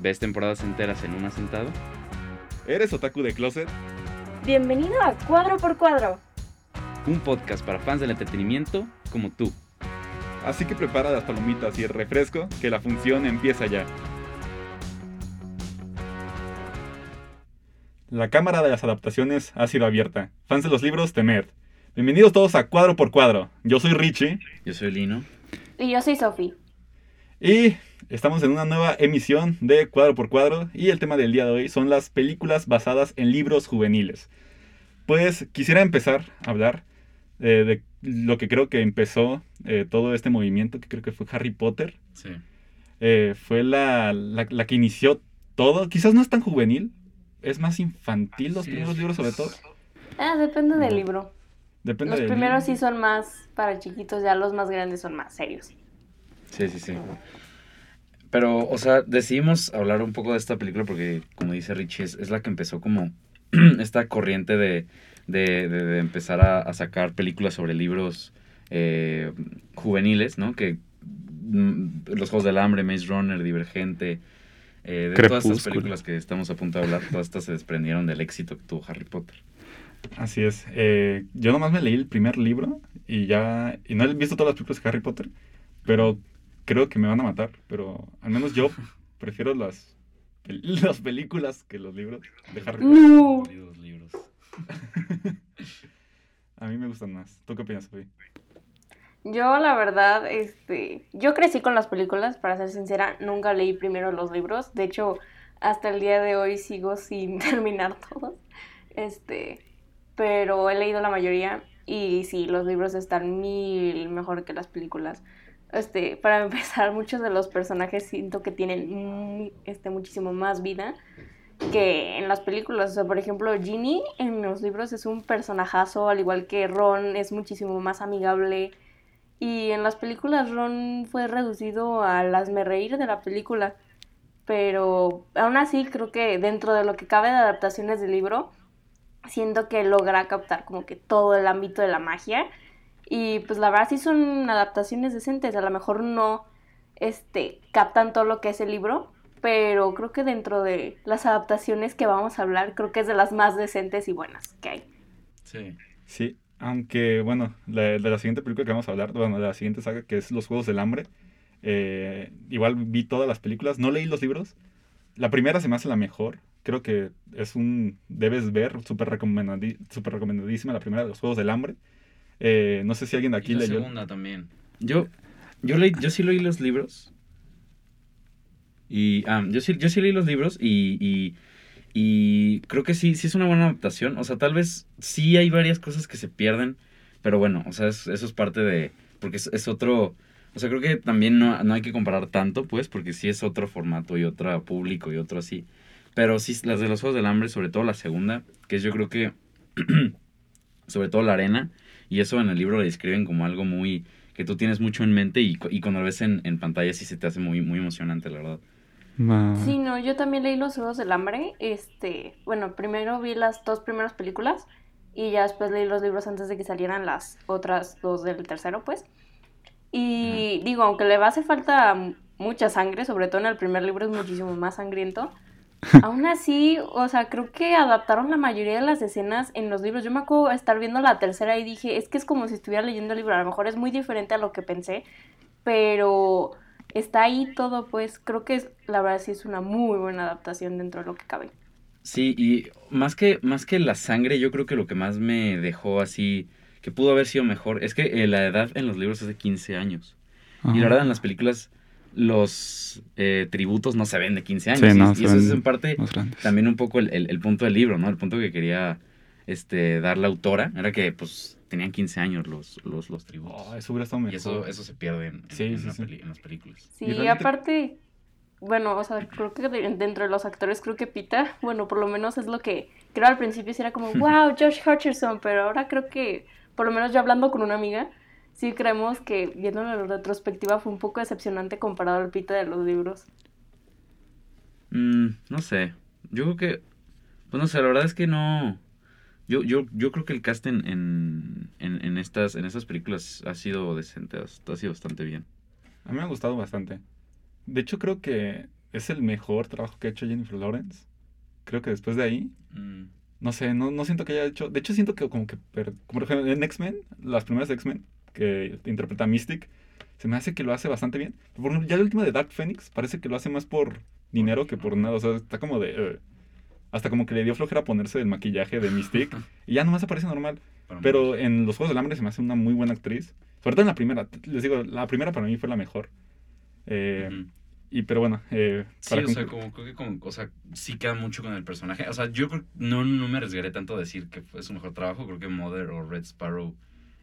¿Ves temporadas enteras en una sentada? ¿Eres otaku de closet? Bienvenido a Cuadro por Cuadro. Un podcast para fans del entretenimiento como tú. Así que prepara las palomitas y el refresco, que la función empieza ya. La cámara de las adaptaciones ha sido abierta. Fans de los libros, temer. Bienvenidos todos a Cuadro por Cuadro. Yo soy Richie Yo soy Lino. Y yo soy Sofi. y estamos en una nueva emisión de Cuadro por Cuadro y el tema del día de hoy son las películas basadas en libros juveniles. Pues quisiera empezar a hablar eh, de lo que creo que empezó eh, todo este movimiento, que creo que fue Harry Potter. Sí. Eh, fue la, la- la que inició todo. Quizás no es tan juvenil, es más infantil los Sí, primeros libros sobre todo. Ah, depende del libro. Depende Los del primeros libro. sí son más para chiquitos, ya los más grandes son más serios. Sí, sí, sí. Pero, o sea, decidimos hablar un poco de esta película porque, como dice Richie, es, es la que empezó como esta corriente de, de, de- de empezar a, a sacar películas sobre libros eh, juveniles, ¿no? Que mm, los Juegos del Hambre, Maze Runner, Divergente, eh, de todas estas Crepúsculo. películas que estamos a punto de hablar, todas estas se desprendieron del éxito que tuvo Harry Potter. Así es. Eh, yo nomás me leí el primer libro y ya. Y no he visto todas las películas de Harry Potter, pero creo que me van a matar. Pero al menos yo prefiero las, las películas que los libros de Harry Potter. No. Los libros. A mí me gustan más. ¿Tú qué opinas, Sofi? Yo, la verdad, este, yo crecí con las películas, para ser sincera, nunca leí primero los libros. De hecho, hasta el día de hoy sigo sin terminar todos. Este, pero he leído la mayoría y sí, los libros están mil mejor que las películas. Este, para empezar, muchos de los personajes siento que tienen este, muchísimo más vida que en las películas. O sea, por ejemplo, Ginny en los libros es un personajazo, al igual que Ron es muchísimo más amigable. Y en las películas Ron fue reducido al reír de la película. Pero aún así creo que dentro de lo que cabe de adaptaciones del libro, siento que logra captar como que todo el ámbito de la magia. Y pues la verdad sí son adaptaciones decentes. A lo mejor no este, captan todo lo que es el libro. Pero creo que dentro de las adaptaciones que vamos a hablar, creo que es de las más decentes y buenas que hay. Sí. Sí, aunque bueno, la- de la siguiente película que vamos a hablar, bueno, de la siguiente saga que es Los Juegos del Hambre, eh, igual vi todas las películas, no leí los libros. La primera se me hace la mejor, creo que es un, debes ver, súper recomendadísima la primera de Los Juegos del Hambre. Eh, no sé si alguien de aquí y la leyó. segunda también. Yo, yo, leí, yo sí leí los libros. Y, ah, yo sí, yo sí leí los libros y, y, y creo que sí, sí es una buena adaptación. O sea, tal vez sí hay varias cosas que se pierden, pero bueno, o sea, es- eso es parte de, porque es, es otro, o sea, creo que también no, no hay que comparar tanto, pues, porque sí es otro formato y otro público y otro así. Pero sí, las de los Juegos del Hambre, sobre todo la segunda, que es yo creo que, sobre todo la arena, y eso en el libro lo describen como algo muy, que tú tienes mucho en mente y, y cuando lo ves en, en pantalla sí se te hace muy, muy emocionante, la verdad. Sí, no, yo también leí Los Juegos del Hambre. Este, bueno, primero vi las dos primeras películas y ya después leí los libros antes de que salieran las otras dos del tercero, pues. Y digo, aunque le va a hacer falta mucha sangre, sobre todo en el primer libro es muchísimo más sangriento. Aún así, o sea, creo que adaptaron la mayoría de las escenas en los libros. Yo me acuerdo estar viendo la tercera y dije, es que es como si estuviera leyendo el libro. A lo mejor es muy diferente a lo que pensé, pero está ahí todo, pues creo que es, la verdad sí es una muy buena adaptación dentro de lo que cabe. Sí, y más que, más que la sangre, yo creo que lo que más me dejó así, que pudo haber sido mejor, es que eh, la edad en los libros es de 15 años. Y la verdad en las películas los eh, tributos no se ven de 15 años. Sí, y- no, y, se eso es en parte también un poco el, el- el punto del libro, ¿no? El punto que quería este, dar la autora era que pues tenían 15 años los, los, los tributos. Oh, eso hubiera estado mejor. y eso, eso se pierde en, en- Sí, en sí, la sí. peli- en las películas. Sí, Y y realmente- aparte, bueno, o sea, creo que de- dentro de los actores, creo que Pita, bueno, por lo menos es lo que creo al principio sí era como, wow, Josh Hutcherson, pero ahora creo que, por lo menos yo hablando con una amiga, sí creemos que viendo la retrospectiva fue un poco decepcionante comparado al Pita de los libros. Mm, no sé. Yo creo que. Pues no sé, la verdad es que no. Yo, yo, yo creo que el cast en, en, en, en estas, en estas películas ha sido decente, ha, ha sido bastante bien. A mí me ha gustado bastante. De hecho, creo que es el mejor trabajo que ha hecho Jennifer Lawrence. Creo que después de ahí, Mm, no sé, no, no siento que haya hecho. De hecho, siento que como que. per- Como por ejemplo en X-Men, las primeras X-Men, que interpreta a Mystic, se me hace que lo hace bastante bien. Por ejemplo, ya la última de Dark Phoenix parece que lo hace más por dinero que por nada. O sea, está como de. eh, hasta como que le dio flojera ponerse el maquillaje de Mystic. y ya nomás aparece normal. Pero en Los Juegos del Hambre se me hace una muy buena actriz. Sobre todo en la primera. Les digo, la primera para mí fue la mejor. Eh. Y pero bueno, eh, Sí, o sea, como, creo que como, o sea, sí queda mucho con el personaje. O sea, yo creo, no, no me arriesgaré tanto a decir que fue su mejor trabajo. Creo que Mother o Red Sparrow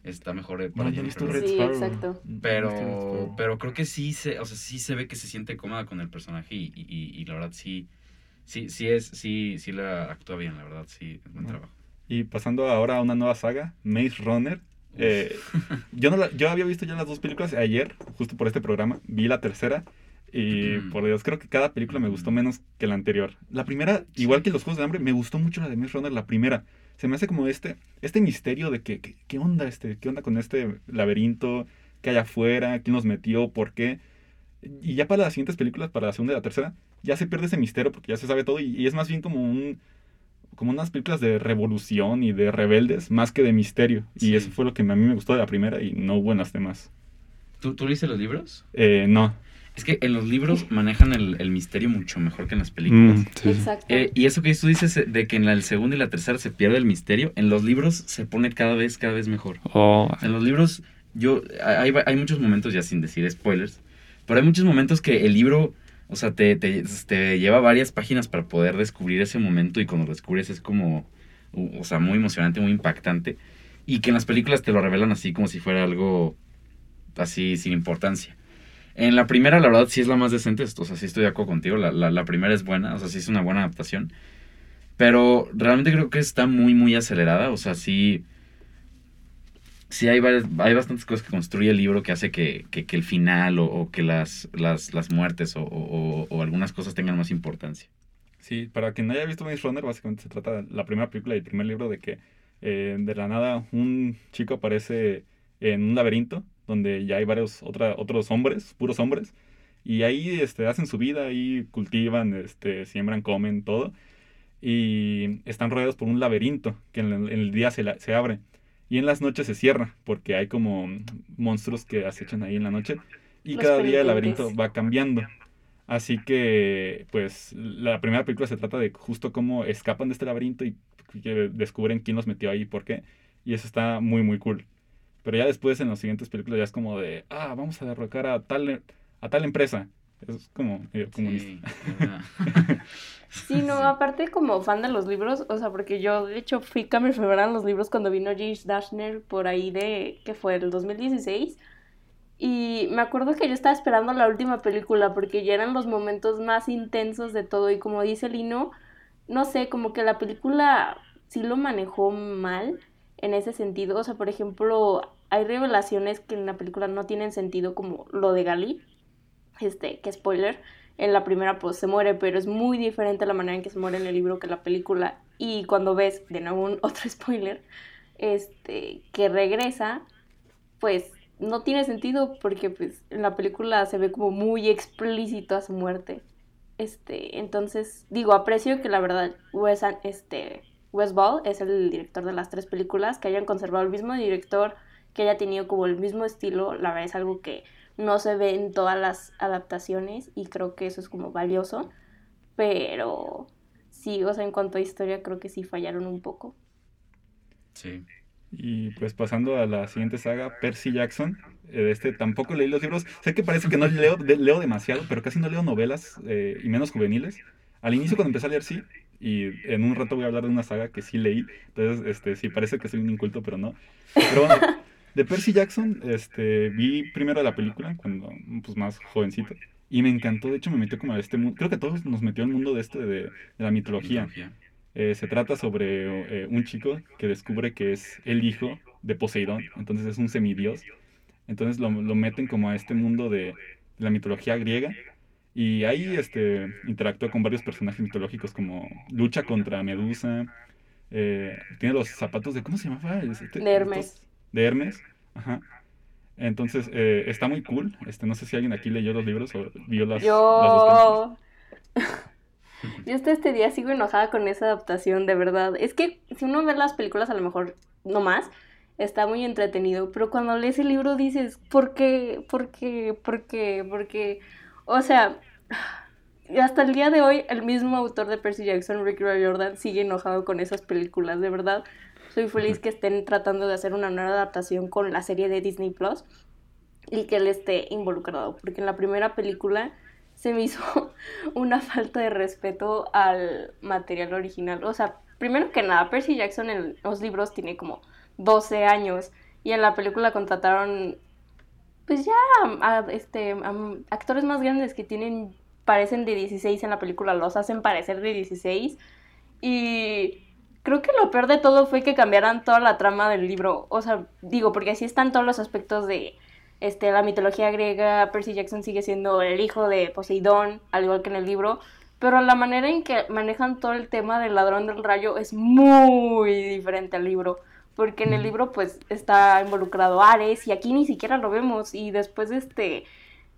está mejor eh, para no Jennifer Sí, Lawrence. Sparrow. exacto. Red Pero, pero creo que sí se, o sea, sí se ve que se siente cómoda con el personaje y, y, y- la verdad sí, sí, sí es, sí, sí la actúa bien, la verdad, sí, es buen trabajo. Y pasando ahora a una nueva saga, Maze Runner. Eh, yo, no la- yo había visto ya las dos películas ayer, justo por este programa. Vi la tercera. Y Mm. por Dios, creo que cada película me gustó menos que la anterior. La primera, Sí. igual que los Juegos del Hambre, me gustó mucho la de Maze Runner, la primera. Se me hace como este, este misterio de que, que- qué onda este, qué onda con este laberinto, qué hay afuera, quién nos metió, por qué. Y ya para las siguientes películas, para la segunda y la tercera, ya se pierde ese misterio porque ya se sabe todo y, y es más bien como un como unas películas de revolución y de rebeldes más que de misterio. Sí. Y eso fue lo que a mí me gustó de la primera y no hubo en las demás. ¿Tú, ¿Tú leíste los libros? Eh, no. Es que en los libros manejan el, el misterio mucho mejor que en las películas. Mm, sí. Exacto. Eh, y eso que tú dices eh, de que en la el segundo y la tercera se pierde el misterio, en los libros se pone cada vez, cada vez mejor. Oh, En los libros, yo, hay, hay muchos momentos, ya sin decir spoilers, pero hay muchos momentos que el libro, o sea, te, te, te lleva varias páginas para poder descubrir ese momento y cuando lo descubres es como, o sea, muy emocionante, muy impactante. Y que en las películas te lo revelan así como si fuera algo así sin importancia. En la primera, la verdad, sí es la más decente, o sea, sí estoy de acuerdo contigo, la, la, primera es buena, o sea, sí es una buena adaptación. Pero realmente creo que está muy, muy acelerada, o sea, sí sí hay, varias- hay bastantes cosas que construye el libro que hace que, que- el final o, que las, las, las muertes o, o- o algunas cosas tengan más importancia. Sí, para quien no haya visto Maze Runner, básicamente se trata de la primera película y el primer libro de que eh, de la nada un chico aparece en un laberinto donde ya hay varios otra, otros hombres, puros hombres, y ahí este, hacen su vida, ahí cultivan, este, siembran, comen, todo, y están rodeados por un laberinto que en el, en el día se, la- se abre y en las noches se cierra porque hay como monstruos que acechan ahí en la noche y Los cada día el laberinto va cambiando. Así que, pues, la primera película se trata de justo cómo escapan de este laberinto y que descubren quién los metió ahí y por qué. Y eso está muy, muy cool. Pero ya después, en las siguientes películas, ya es como de, ah, vamos a derrocar a tal, a tal empresa. Es como medio comunista. Sí, no, aparte como fan de los libros, o sea, porque yo de hecho fui a mi en los libros cuando vino James Dashner por ahí de, que fue el 2016, y me acuerdo que yo estaba esperando la última película porque ya eran los momentos más intensos de todo, y como dice Lino, no sé, como que la película sí lo manejó mal en ese sentido, o sea, por ejemplo, hay revelaciones que en la película no tienen sentido como lo de Gali, este, que spoiler, en la primera pues se muere, pero es muy diferente la manera en que se muere en el libro que en la película. Y cuando ves, de nuevo un otro spoiler, este, que regresa, pues no tiene sentido porque pues en la película se ve como muy explícito a su muerte. Este, entonces, digo, aprecio que la verdad Wes, este, Wes Ball es el director de las tres películas, que hayan conservado el mismo director, que haya tenido como el mismo estilo, la verdad es algo que no se ve en todas las adaptaciones y creo que eso es como valioso, pero sí, o sea, en cuanto a historia creo que sí fallaron un poco. Sí. Y pues pasando a la siguiente saga, Percy Jackson. eh, De este tampoco leí los libros. Sé que parece que no leo, de- leo demasiado, pero casi no leo novelas eh, y menos juveniles. Al inicio cuando empecé a leer sí, y en un rato voy a hablar de una saga que sí leí. Entonces, este, sí parece que soy un inculto, pero no. Pero bueno, de Percy Jackson, este, vi primero la película cuando pues más jovencito Y me encantó, de hecho me metió como a este mundo, creo que a todos nos metió al mundo de este, de, de la mitología. Eh, se trata sobre eh, un chico que descubre que es el hijo de Poseidón, entonces es un semidios. Entonces lo, lo meten como a este mundo de la mitología griega y ahí este, interactúa con varios personajes mitológicos como lucha contra Medusa, eh, tiene los zapatos de, ¿cómo se llamaba? Este- De Hermes. De Hermes, ajá. Entonces eh, está muy cool. Este, no sé si alguien aquí leyó los libros o vio las, las dos películas. Yo. Yo hasta este día sigo enojada con esa adaptación, de verdad. Es que si uno ve las películas, a lo mejor no más, está muy entretenido. Pero cuando lees el libro dices, ¿por qué? ¿Por qué? ¿Por qué? ¿Por qué? O sea, y hasta el día de hoy, el mismo autor de Percy Jackson, Rick Riordan, sigue enojado con esas películas, de verdad. Soy feliz que estén tratando de hacer una nueva adaptación con la serie de Disney Plus y que él esté involucrado, porque en la primera película se me hizo una falta de respeto al material original. O sea, primero que nada, Percy Jackson en los libros tiene como 12 años y en la película contrataron pues ya a, este, a actores más grandes que tienen parecen de 16 en la película, los hacen parecer de 16 y creo que lo peor de todo fue que cambiaran toda la trama del libro, o sea, digo, porque así están todos los aspectos de este, la mitología griega, Percy Jackson sigue siendo el hijo de Poseidón, al igual que en el libro, pero la manera en que manejan todo el tema del ladrón del rayo es muy diferente al libro, porque en el libro pues está involucrado Ares y aquí ni siquiera lo vemos y después este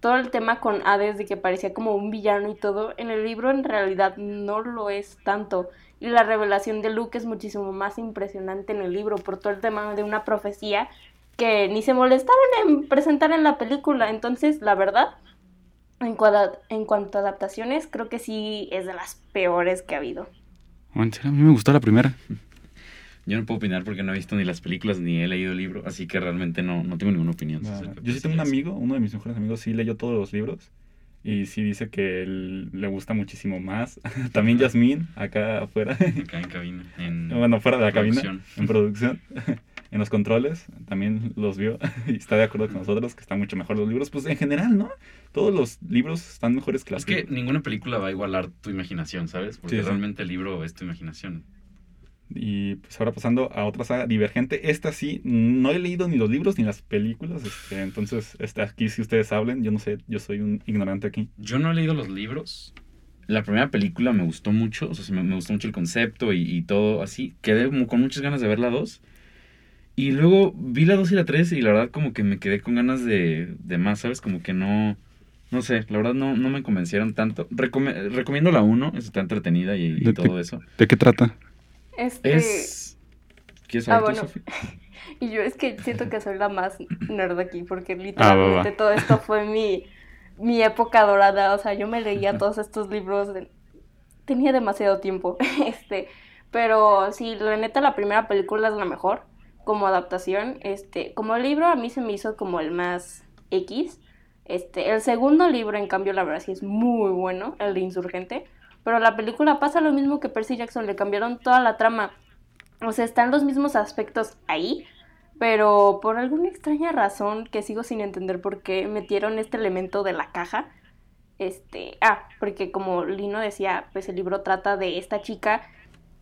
todo el tema con Hades de que parecía como un villano y todo, en el libro en realidad no lo es tanto. Y la revelación de Luke es muchísimo más impresionante en el libro por todo el tema de una profecía que ni se molestaron en presentar en la película. Entonces, la verdad, en, cuadra- en cuanto a adaptaciones, creo que sí es de las peores que ha habido. Oh, a mí me gustó la primera. Yo no puedo opinar porque no he visto ni las películas ni he leído el libro, así que realmente no, no tengo ninguna opinión. Yo sí tengo un amigo, uno de mis mejores amigos, sí leyó todos los libros. Y sí dice que él le gusta muchísimo más. También Yasmín, acá afuera. Acá en cabina. En bueno, fuera de la cabina. producción. En producción. en los controles. También los vio. y está de acuerdo con nosotros que están mucho mejor los libros. Pues en general, ¿no? Todos los libros están mejores que las Es que películas. ninguna película va a igualar tu imaginación, ¿sabes? Porque Sí, sí. realmente el libro es tu imaginación. Y pues ahora pasando a otra saga, Divergente. Esta sí, no he leído ni los libros ni las películas. este, entonces, este, aquí si ustedes hablen, yo no sé, yo soy un ignorante aquí. Yo no he leído los libros. La primera película me gustó mucho, o sea, me, me gustó mucho el concepto y, y todo así. Quedé como con muchas ganas de ver la 2. Y luego vi la 2 y la 3 y la verdad como que me quedé con ganas de, de más, ¿sabes? Como que no... No sé, la verdad no, no me convencieron tanto. Recomiendo la 1, está entretenida y, y todo eso. ¿De qué trata? Este, Es... ¿Quieres Ah, saber tú, bueno. Y yo es que siento que soy la más nerd aquí, porque literalmente va. todo esto fue mi, mi época dorada. O sea, yo me leía todos estos libros. de- Tenía demasiado tiempo. Este, pero sí, la neta, la primera película es la mejor como adaptación. Este, como libro, a mí se me hizo como el más X. Este, el segundo libro, en cambio, la verdad sí es muy bueno, el de Insurgente. Pero la película pasa lo mismo que Percy Jackson, le cambiaron toda la trama. O sea, están los mismos aspectos ahí, pero por alguna extraña razón que sigo sin entender por qué metieron este elemento de la caja. Este, ah, porque como Lino decía, pues el libro trata de esta chica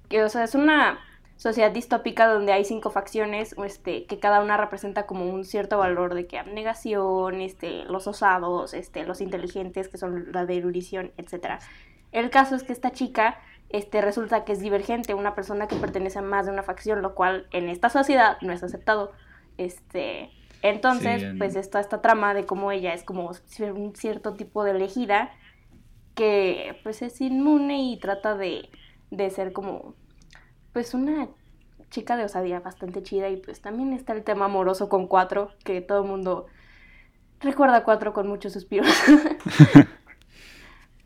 que, o sea, es una sociedad distópica donde hay cinco facciones, este, que cada una representa como un cierto valor de que abnegación, este, los osados, este, los inteligentes, que son la de erudición, etcétera. El caso es que esta chica este, resulta que es divergente, una persona que pertenece a más de una facción, lo cual en esta sociedad no es aceptado. Este, entonces, Sí, en- pues está esta trama de cómo ella es como un cierto tipo de elegida que pues es inmune y trata de, de ser como pues una chica de osadía bastante chida y pues también está el tema amoroso con Cuatro, que todo el mundo recuerda Cuatro con muchos suspiros.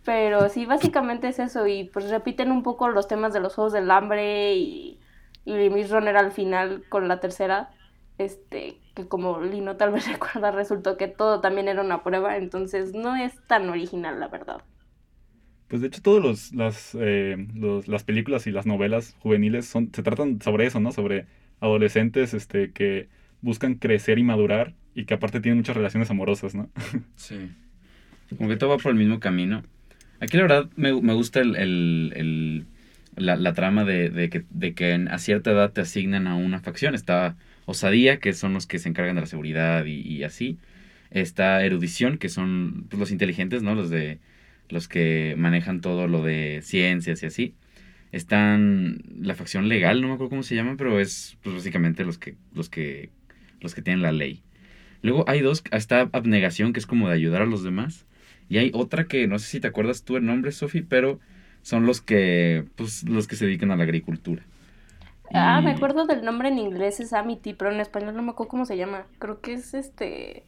Pero sí, básicamente es eso y pues repiten un poco los temas de los Juegos del Hambre y, y Miss Runner al final con la tercera, este, que como Lino tal vez recuerda, resultó que todo también era una prueba, entonces no es tan original la verdad. Pues de hecho todas los, las, eh, los- las películas y las novelas juveniles son, se tratan sobre eso, ¿no? Sobre adolescentes este, que buscan crecer y madurar y que aparte tienen muchas relaciones amorosas, ¿no? Sí. Como que todo va por el mismo camino. Aquí la verdad me, me gusta el, el, el- la, la trama de, de que, de que a cierta edad te asignan a una facción. Está Osadía, que son los que se encargan de la seguridad y, y así. Está Erudición, que son pues, los inteligentes, ¿no? Los de los que manejan todo lo de ciencias y así. Están la facción legal, no me acuerdo cómo se llaman, pero es pues, básicamente los que, los que los que tienen la ley. Luego hay dos, está abnegación, que es como de ayudar a los demás. Y hay otra que no sé si te acuerdas tú el nombre, Sofi, pero son los que, pues, los que se dedican a la agricultura. Ah, me acuerdo del nombre en inglés, es Amity, pero en español no me acuerdo cómo se llama. Creo que es este...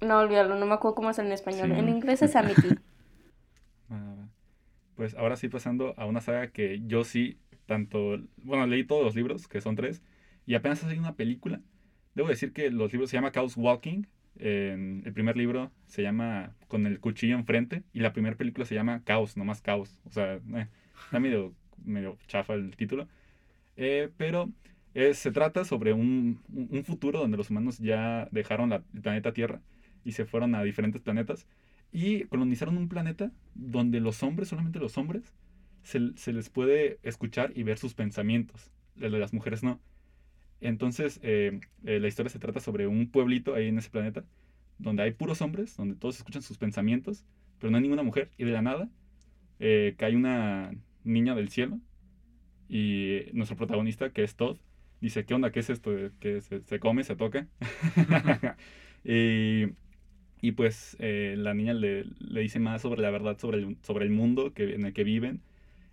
No, olvídalo, no me acuerdo cómo es en español. Sí, en inglés es Amity. Ah, pues ahora sí pasando a una saga que yo sí, tanto, bueno, leí todos los libros, que son tres, y apenas ha salido una película. Debo decir que los libros se llama Chaos Walking. En el primer libro se llama Con el cuchillo enfrente y la primera película se llama Caos, nomás Caos. O sea, eh, está medio, medio chafa el título. Eh, pero eh, se trata sobre un, un- futuro donde los humanos ya dejaron la- el planeta Tierra y se fueron a diferentes planetas y colonizaron un planeta donde los hombres, solamente los hombres, se, se les puede escuchar y ver sus pensamientos. El de las mujeres no. Entonces, eh, eh, la historia se trata sobre un pueblito ahí en ese planeta, donde hay puros hombres, donde todos escuchan sus pensamientos, pero no hay ninguna mujer. Y de la nada, eh, cae una niña del cielo y nuestro protagonista, que es Todd, dice, ¿qué onda? ¿Qué es esto? que se, se come? ¿Se toca? y, y pues la niña le, le dice más sobre la verdad, sobre el, sobre el mundo que, en el que viven.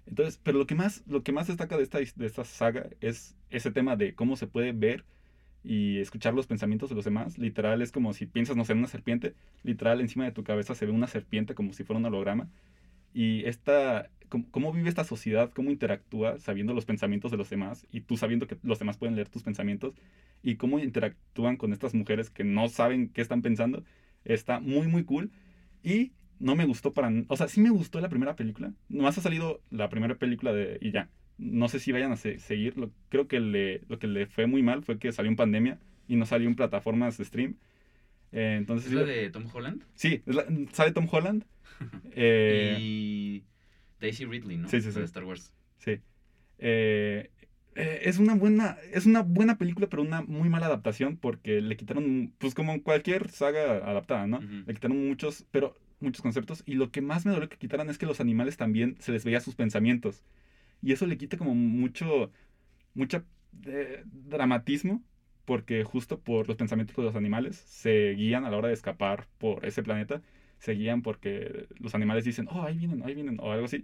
Entonces, pero lo que más, lo que más destaca de esta, de esta saga es ese tema de cómo se puede ver y escuchar los pensamientos de los demás. Literal, es como si piensas, no sé, una serpiente. Literal, encima de tu cabeza se ve una serpiente como si fuera un holograma. Y esta, cómo, cómo vive esta sociedad, cómo interactúa sabiendo los pensamientos de los demás y tú sabiendo que los demás pueden leer tus pensamientos y cómo interactúan con estas mujeres que no saben qué están pensando, está muy, muy cool. Y no me gustó para... O sea, sí me gustó la primera película. Nomás ha salido la primera película de... y ya. No sé si vayan a se- seguir. Lo, creo que le, lo que le fue muy mal fue que salió en pandemia y no salió en plataformas de stream. Eh, entonces... ¿Es la de Tom Holland? Sí, la- sale Tom Holland. Eh, y Daisy Ridley, ¿no? sí, sí, sí. De Star Wars. Sí. Eh, es una buena, es una buena película, pero una muy mala adaptación porque le quitaron, pues como cualquier saga adaptada, ¿no? Le quitaron muchos, pero muchos conceptos. Y lo que más me dolió que quitaran es que los animales también se les veía sus pensamientos. Y eso le quita como mucho, mucha eh, dramatismo porque justo por los pensamientos de los animales se guían a la hora de escapar por ese planeta. Se guían porque los animales dicen, oh, ahí vienen, ahí vienen, o algo así.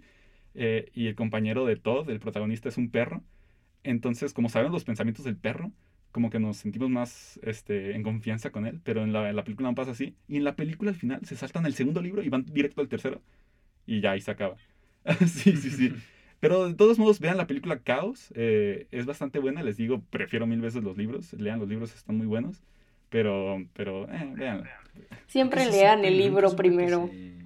Eh, y el compañero de Todd, el protagonista, es un perro. Entonces, como saben los pensamientos del perro, como que nos sentimos más este, en confianza con él, pero en la, en la película no pasa así. Y en la película al final se saltan el segundo libro y van directo al tercero. Y ya ahí se acaba. sí, sí, sí. Pero de todos modos, vean la película Caos. eh, es bastante buena, les digo, prefiero mil veces los libros. Lean los libros, están muy buenos. Pero, pero, eh, véanla. Siempre lean supe- el libro primero. se-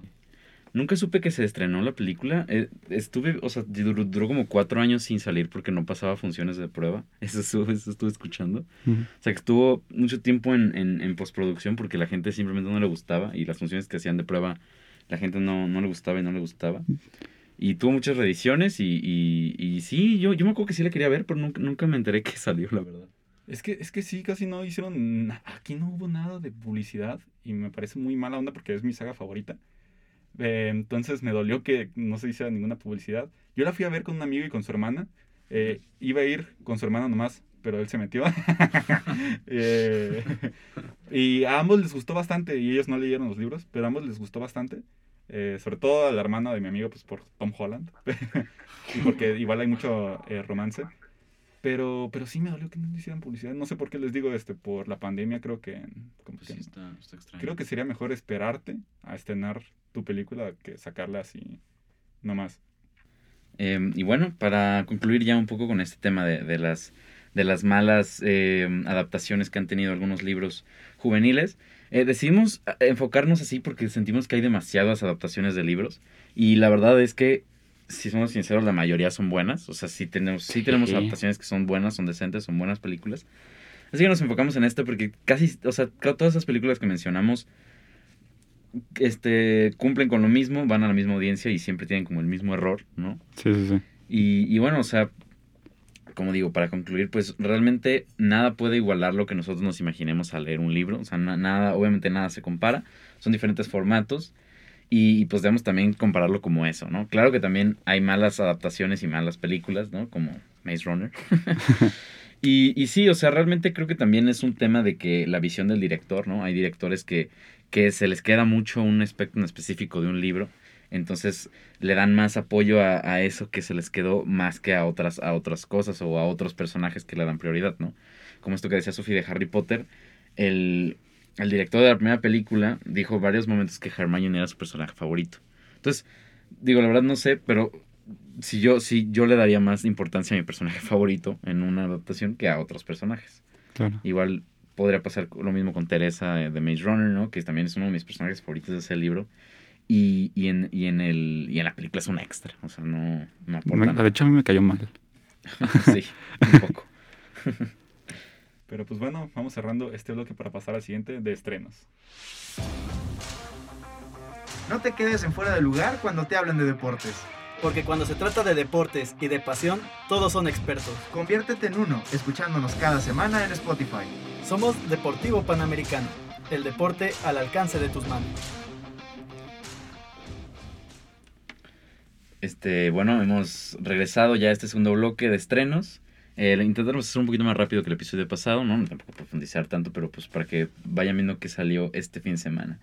Nunca supe que se estrenó la película. Eh, estuve, o sea, duró, duró como cuatro años sin salir porque no pasaba funciones de prueba. Eso estuve, eso estuve escuchando. O sea, que estuvo mucho tiempo en, en, en postproducción porque la gente simplemente no le gustaba y las funciones que hacían de prueba, la gente no, no le gustaba y no le gustaba. Y tuvo muchas reediciones y, y, y sí, yo, yo me acuerdo que sí la quería ver, pero nunca, nunca me enteré que salió, la verdad. Es que, es que sí, casi no hicieron. Aquí no hubo nada de publicidad y me parece muy mala onda porque es mi saga favorita. Eh, entonces me dolió que no se hiciera ninguna publicidad. Yo la fui a ver con un amigo y con su hermana. Eh, iba a ir con su hermana nomás, pero él se metió. Eh, y a ambos les gustó bastante y ellos no leyeron los libros, pero a ambos les gustó bastante. Sobre todo a la hermana de mi amigo, pues por Tom Holland. y porque igual hay mucho romance. Pero, pero sí me dolió que no le hicieran publicidad. No sé por qué les digo este, por la pandemia creo que, como Pues que- sí, está, está extraño. creo que sería mejor esperarte a estrenar tu película que sacarla así nomás. Eh, y bueno, para concluir ya un poco con este tema de, de las, de las malas eh, adaptaciones que han tenido algunos libros juveniles, eh, decidimos eh, enfocarnos así porque sentimos que hay demasiadas adaptaciones de libros. Y la verdad es que, si somos sinceros, la mayoría son buenas. O sea, sí tenemos, sí tenemos Sí. adaptaciones que son buenas, son decentes, son buenas películas. Así que nos enfocamos en esto porque casi, o sea, todas esas películas que mencionamos este, cumplen con lo mismo, van a la misma audiencia y siempre tienen como el mismo error, ¿no? Sí, sí, sí. Y, y bueno, o sea, como digo, para concluir, pues realmente nada puede igualar lo que nosotros nos imaginemos al leer un libro. O sea, na- nada, obviamente nada se compara. Son diferentes formatos. Y pues debemos también compararlo como eso, ¿no? Claro que también hay malas adaptaciones y malas películas, ¿no? Como Maze Runner. y, y sí, o sea, realmente creo que también es un tema de que la visión del director, ¿no? Hay directores que, que se les queda mucho un aspecto en específico de un libro. Entonces le dan más apoyo a, a eso que se les quedó más que a otras, a otras cosas o a otros personajes que le dan prioridad, ¿no? Como esto que decía Sophie de Harry Potter, el, el director de la primera película dijo varios momentos que Hermione era su personaje favorito. Entonces, digo, la verdad no sé, pero si yo, si yo le daría más importancia a mi personaje favorito en una adaptación que a otros personajes. Claro. Igual podría pasar lo mismo con Teresa de Maze Runner, ¿no? Que también es uno de mis personajes favoritos de ese libro. Y, y, en, y, en el, y en la película es un extra, o sea, no, no aporta Me- nada. de hecho, a mí me cayó mal. sí, un poco. Pero pues bueno, vamos cerrando este bloque para pasar al siguiente de estrenos. No te quedes en fuera de lugar cuando te hablan de deportes. Porque cuando se trata de deportes y de pasión, todos son expertos. Conviértete en uno, escuchándonos cada semana en Spotify. Somos Deportivo Panamericano, el deporte al alcance de tus manos. Este, bueno, hemos regresado ya a este segundo bloque de estrenos. Eh, lo intentaremos hacer un poquito más rápido que el episodio pasado, ¿no? Tampoco profundizar tanto, pero pues para que vayan viendo que salió este fin de semana.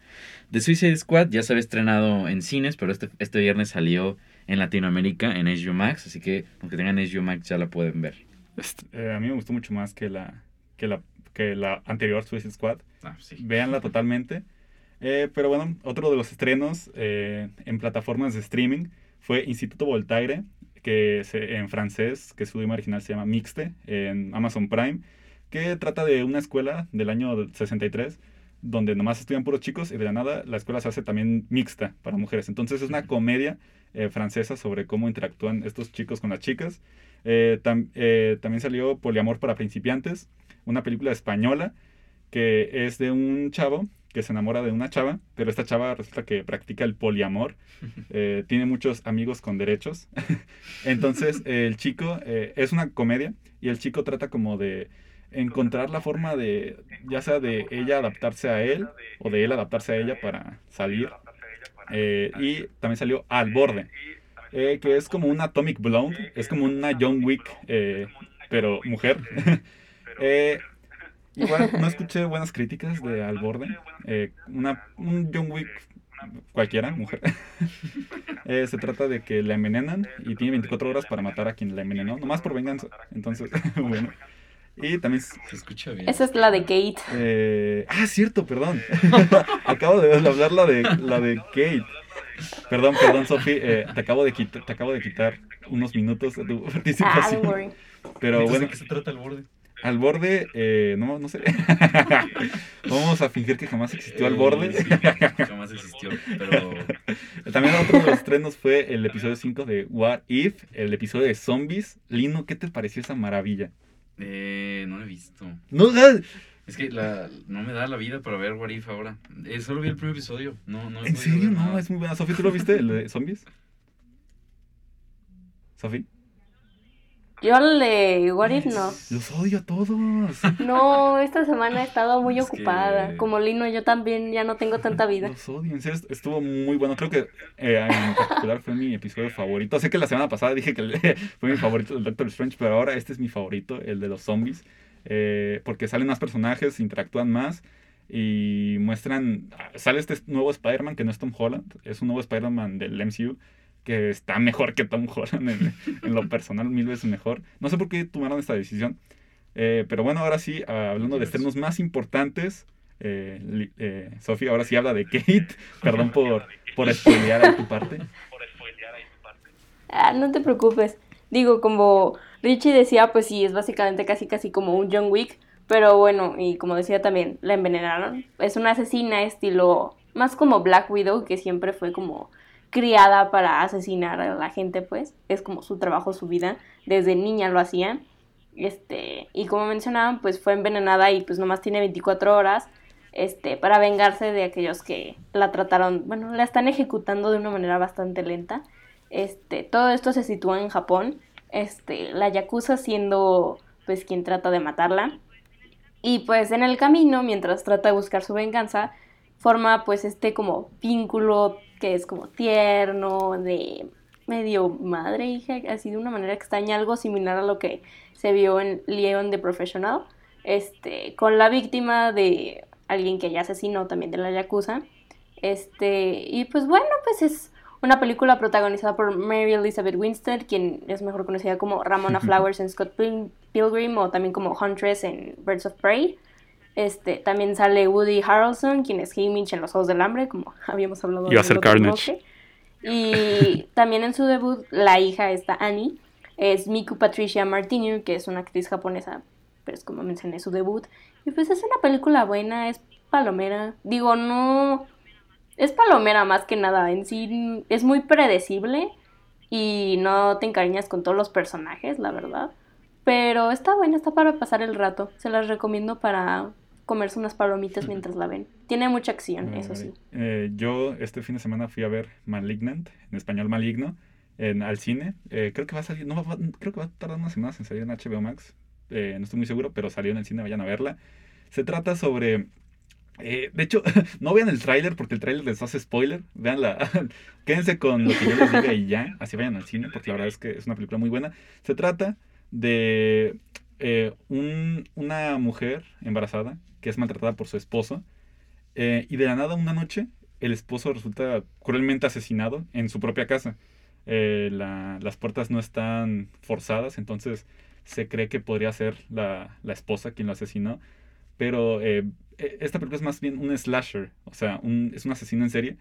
The Suicide Squad ya se había estrenado en cines, pero este, este viernes salió en Latinoamérica en HBO Max, así que aunque tengan HBO Max ya la pueden ver. Este, eh, a mí me gustó mucho más que la, que la, que la anterior Suicide Squad. Ah, sí. Véanla totalmente. Eh, pero bueno, otro de los estrenos eh, en plataformas de streaming fue Instituto Voltaire, que se- en francés, que su idioma original se llama Mixte, en Amazon Prime, que trata de una escuela del año 63, donde nomás estudian puros chicos y de la nada la escuela se hace también mixta para mujeres. Entonces es una comedia eh, francesa sobre cómo interactúan estos chicos con las chicas. Eh, tam- eh, también salió Poliamor para principiantes, una película española que es de un chavo que se enamora de una chava, pero esta chava resulta que practica el poliamor, eh, tiene muchos amigos con derechos. Entonces el chico eh, es una comedia y el chico trata como de encontrar la forma de, ya sea de ella adaptarse a él o de él adaptarse a ella para salir. Eh, y también salió Al Borde, que es como un Atomic Blonde, es como una John Wick, pero mujer. Eh, igual no escuché buenas críticas de Al Borde. eh, una, un John Wick cualquiera, mujer. Eh, se trata de que la envenenan y tiene 24 horas para matar a quien la envenenó, nomás por venganza. Entonces, bueno. Y también Se escucha bien. Esa es la de Kate. eh, ah, cierto, perdón. acabo de hablar la de la de Kate. Perdón, perdón, Sofi, eh, te acabo de quitar, te acabo de quitar unos minutos de tu Ah, participación. Pero bueno, ¿de qué se trata el borde? Al borde, eh, no, no sé. Vamos a fingir que jamás existió al Eh, borde. sí, jamás existió, pero... También otro de los estrenos fue el episodio 5 de What If, el episodio de zombies. Lino, ¿qué te pareció esa maravilla? Eh, no lo he visto. No, ah, Es que la, no me da la vida para ver What If ahora. Eh, solo vi el primer episodio. No, no ¿En serio? No, es muy buena. Sofi, ¿tú lo viste, el de zombies? Sofi, Yo le What If no. los odio a todos. No, esta semana he estado muy Es ocupada. que- Como Lino, yo también ya no tengo tanta vida. Los odio, en serio, estuvo muy bueno. Creo que eh, en particular fue mi episodio favorito. Sé que la semana pasada dije que fue mi favorito el Doctor Strange, pero ahora este es mi favorito, el de los zombies. eh, porque salen más personajes, interactúan más y muestran. Sale este nuevo Spider-Man que no es Tom Holland, es un nuevo Spider-Man del MCU que está mejor que Tom Holland en, en lo personal, mil veces mejor. No sé por qué tomaron esta decisión. eh, pero bueno, ahora sí, ah, hablando de estrenos más importantes, eh, eh, Sofía ahora sí habla de Kate. Perdón por, por spoilear a tu parte. Ah, no te preocupes. Digo, como Richie decía, pues sí, es básicamente casi casi como un John Wick. Pero bueno, y como decía también, la envenenaron. Es una asesina estilo, más como Black Widow, que siempre fue como criada para asesinar a la gente, pues. Es como su trabajo, su vida. Desde niña lo hacía. Este, y como mencionaban, pues fue envenenada y pues nomás tiene 24 horas. este, para vengarse de aquellos que la trataron, bueno, la están ejecutando de una manera bastante lenta. Este, todo esto se sitúa en Japón, este, la Yakuza siendo pues quien trata de matarla. Y pues en el camino, mientras trata de buscar su venganza, forma pues este como vínculo que es como tierno, de medio madre, hija, así de una manera extraña, algo similar a lo que se vio en Leon the Professional, este, con la víctima de alguien que ya asesinó también de la Yakuza. Este, y pues bueno, pues es una película protagonizada por Mary Elizabeth Winstead, quien es mejor conocida como Ramona Flowers en Scott Pilgrim o también como Huntress en Birds of Prey. Este, también sale Woody Harrelson, quien es Haymitch en Los Ojos del Hambre, como habíamos hablado. Y va a ser Carnage. Y también en su debut, la hija, esta Annie, es Miku Patricia Martinu, que es una actriz japonesa, pero es como mencioné su debut. Y pues es una película buena, es palomera. Digo, no... Es palomera más que nada, en sí es muy predecible y no te encariñas con todos los personajes, la verdad. Pero está buena, está para pasar el rato. Se las recomiendo para comerse unas palomitas mientras la ven. Tiene mucha acción, eso sí. Eh, yo este fin de semana fui a ver Malignant, en español Maligno, en, al cine. Eh, creo que va a salir, no creo que va a tardar unas semanas en salir en HBO Max. Eh, no estoy muy seguro, pero salió en el cine, vayan a verla. Se trata sobre... de hecho, no vean el tráiler porque el tráiler les hace spoiler. Veanla. Quédense con lo que yo les diga y ya. Así vayan al cine porque la verdad es que es una película muy buena. Se trata de un, una mujer embarazada que es maltratada por su esposo. y de la nada, una noche, el esposo resulta cruelmente asesinado en su propia casa. Eh, las puertas no están forzadas, entonces se cree que podría ser la, esposa quien lo asesinó. Pero eh, e, esta película es más bien un slasher, o sea, es un asesino en serie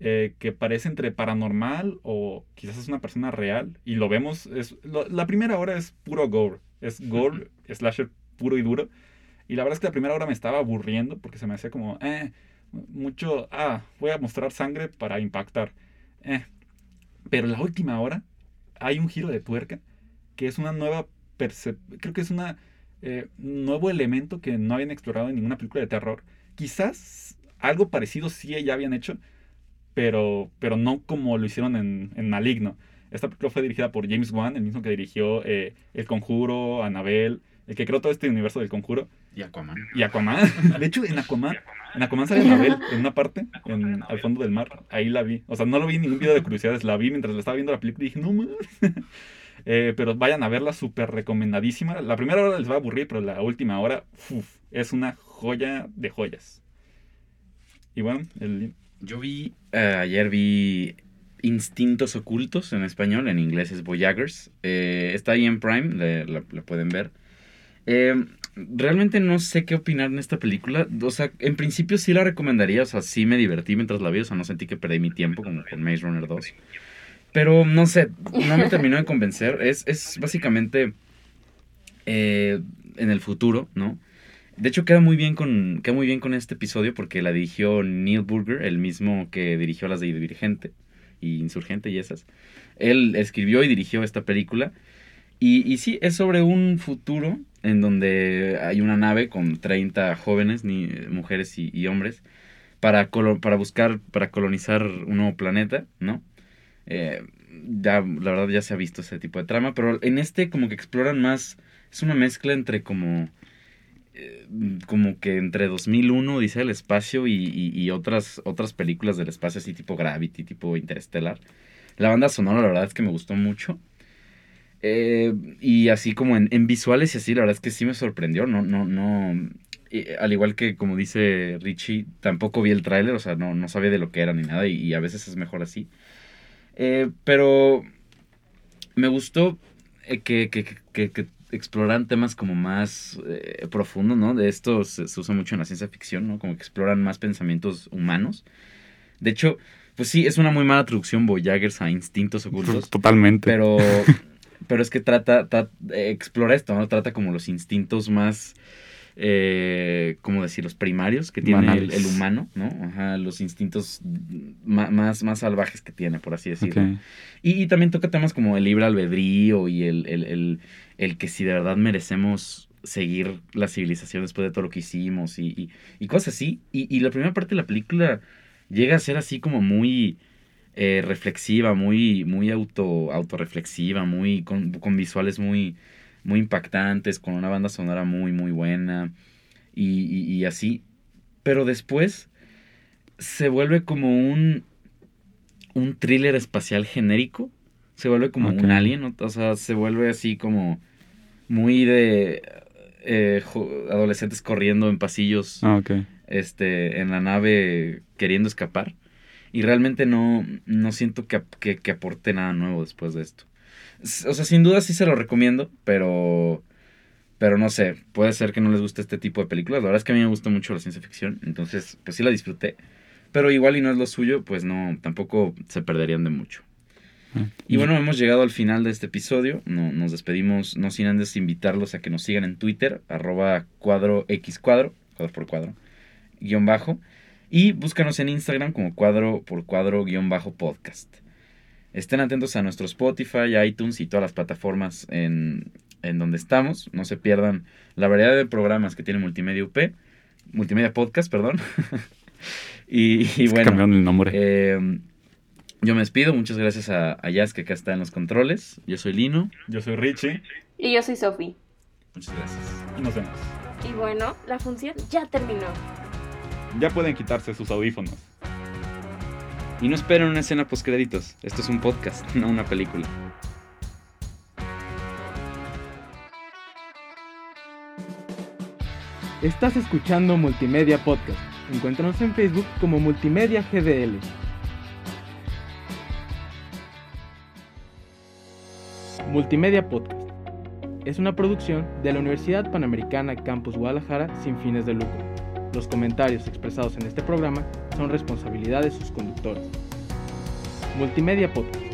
eh, que parece entre paranormal o quizás es una persona real. Y lo vemos, es, la primera hora es puro gore, es gore, slasher puro y duro. Y la verdad es que la primera hora me estaba aburriendo porque se me hacía como, eh, mucho, ah, voy a mostrar sangre para impactar. Eh, pero en la última hora hay un giro de tuerca que es una nueva creo que es un eh, nuevo elemento que no habían explorado en ninguna película de terror. Quizás algo parecido sí ya habían hecho, pero, pero no como lo hicieron en, Maligno. Esta película fue dirigida por James Wan, el mismo que dirigió eh, El Conjuro, Annabelle, el que creó todo este universo del Conjuro. Y Aquaman. Y Aquaman. De hecho, en Aquaman, en Aquaman sale Anabel en una parte, en, al fondo del mar. Ahí la vi. O sea, no lo vi en ningún video de curiosidades, la vi mientras la estaba viendo la película y dije, no más. Eh, pero vayan a verla, súper recomendadísima. La primera hora les va a aburrir, pero la última hora es una joya de joyas. Y bueno, el... Yo vi, eh, ayer vi Instintos Ocultos en español, en inglés es Voyagers. Eh, está ahí en Prime, la, pueden ver. Eh, realmente no sé qué opinar en esta película. O sea, en principio sí la recomendaría. O sea, sí me divertí mientras la vi. O sea, no sentí que perdí mi tiempo como con Maze Runner 2. Pero no sé, no me terminó de convencer. Es, es básicamente eh, en el futuro, ¿no? De hecho, queda muy, bien con, queda muy bien con este episodio porque la dirigió Neil Burger, el mismo que dirigió las de Divergente y Insurgente y esas. Él escribió y dirigió esta película. Y, y sí, es sobre un futuro en donde hay una nave con 30 jóvenes, ni, mujeres y, hombres, para, para buscar, para colonizar un nuevo planeta, ¿no? Eh, ya, la verdad ya se ha visto ese tipo de trama, pero en este como que exploran más, es una mezcla entre como, eh, como que entre 2001, dice el espacio, y, y, otras, otras películas del espacio, así tipo Gravity, tipo Interstellar. La banda sonora, la verdad es que me gustó mucho. Eh, y así como en, visuales y así, la verdad es que sí me sorprendió. No, no, no. al igual que como dice Richie, tampoco vi el tráiler, o sea, no, no sabía de lo que era ni nada. Y, a veces es mejor así. Eh, pero me gustó eh, que, que, exploran temas como más profundos, ¿no? De esto se, se, usa mucho en la ciencia ficción, ¿no? Como que exploran más pensamientos humanos. De hecho, pues sí, es una muy mala traducción Voyagers a instintos ocultos. Totalmente. Pero pero es que trata, explora esto, ¿no? Trata como los instintos más, eh, ¿cómo decir? Los primarios que tiene el, humano, ¿no? Ajá, los instintos más, más salvajes que tiene, por así decirlo. Y, también toca temas como el libre albedrío y el, el, el, que si de verdad merecemos seguir la civilización después de todo lo que hicimos y, y, y cosas así. Y, la primera parte de la película llega a ser así como muy eh, reflexiva, muy, muy auto, autorreflexiva, muy, con, con, visuales muy, muy impactantes, con una banda sonora muy, muy buena y, y así. Pero después se vuelve como un, un thriller espacial genérico. Se vuelve como okay. un alien, o sea, se vuelve así como muy de eh, adolescentes corriendo en pasillos ah, okay. este, en la nave queriendo escapar. Y realmente no, no siento que, que, que, aporte nada nuevo después de esto. O sea, sin duda sí se lo recomiendo, pero... Pero no sé, puede ser que no les guste este tipo de películas. La verdad es que a mí me gusta mucho la ciencia ficción, entonces pues sí la disfruté. Pero igual y no es lo suyo, pues no, tampoco se perderían de mucho. Y bueno, hemos llegado al final de este episodio. No, nos despedimos, no sin antes invitarlos a que nos sigan en Twitter, arroba cuadro x cuadro, cuadro por cuadro, guion bajo. Y búscanos en Instagram como cuadro por cuadro guion bajo podcast. Estén atentos a nuestro Spotify, iTunes y todas las plataformas en, en donde estamos. No se pierdan la variedad de programas que tiene Multimedia UP. Multimedia Podcast, perdón. y, y bueno. Cambiando el nombre. Eh, yo me despido, muchas gracias a, a Jazz que acá está en los controles. Yo soy Lino. Yo soy Richie. Y yo soy Sofi. Muchas gracias. Y nos vemos. Y bueno, la función ya terminó. Ya pueden quitarse sus audífonos. Y no esperen una escena post créditos. Esto es un podcast, no una película. Estás escuchando Multimedia Podcast. Encuéntranos en Facebook como Multimedia GDL. Multimedia Podcast. Es una producción de la Universidad Panamericana Campus Guadalajara sin fines de lucro. Los comentarios expresados en este programa son responsabilidad de sus conductores. Multimedia Podcast.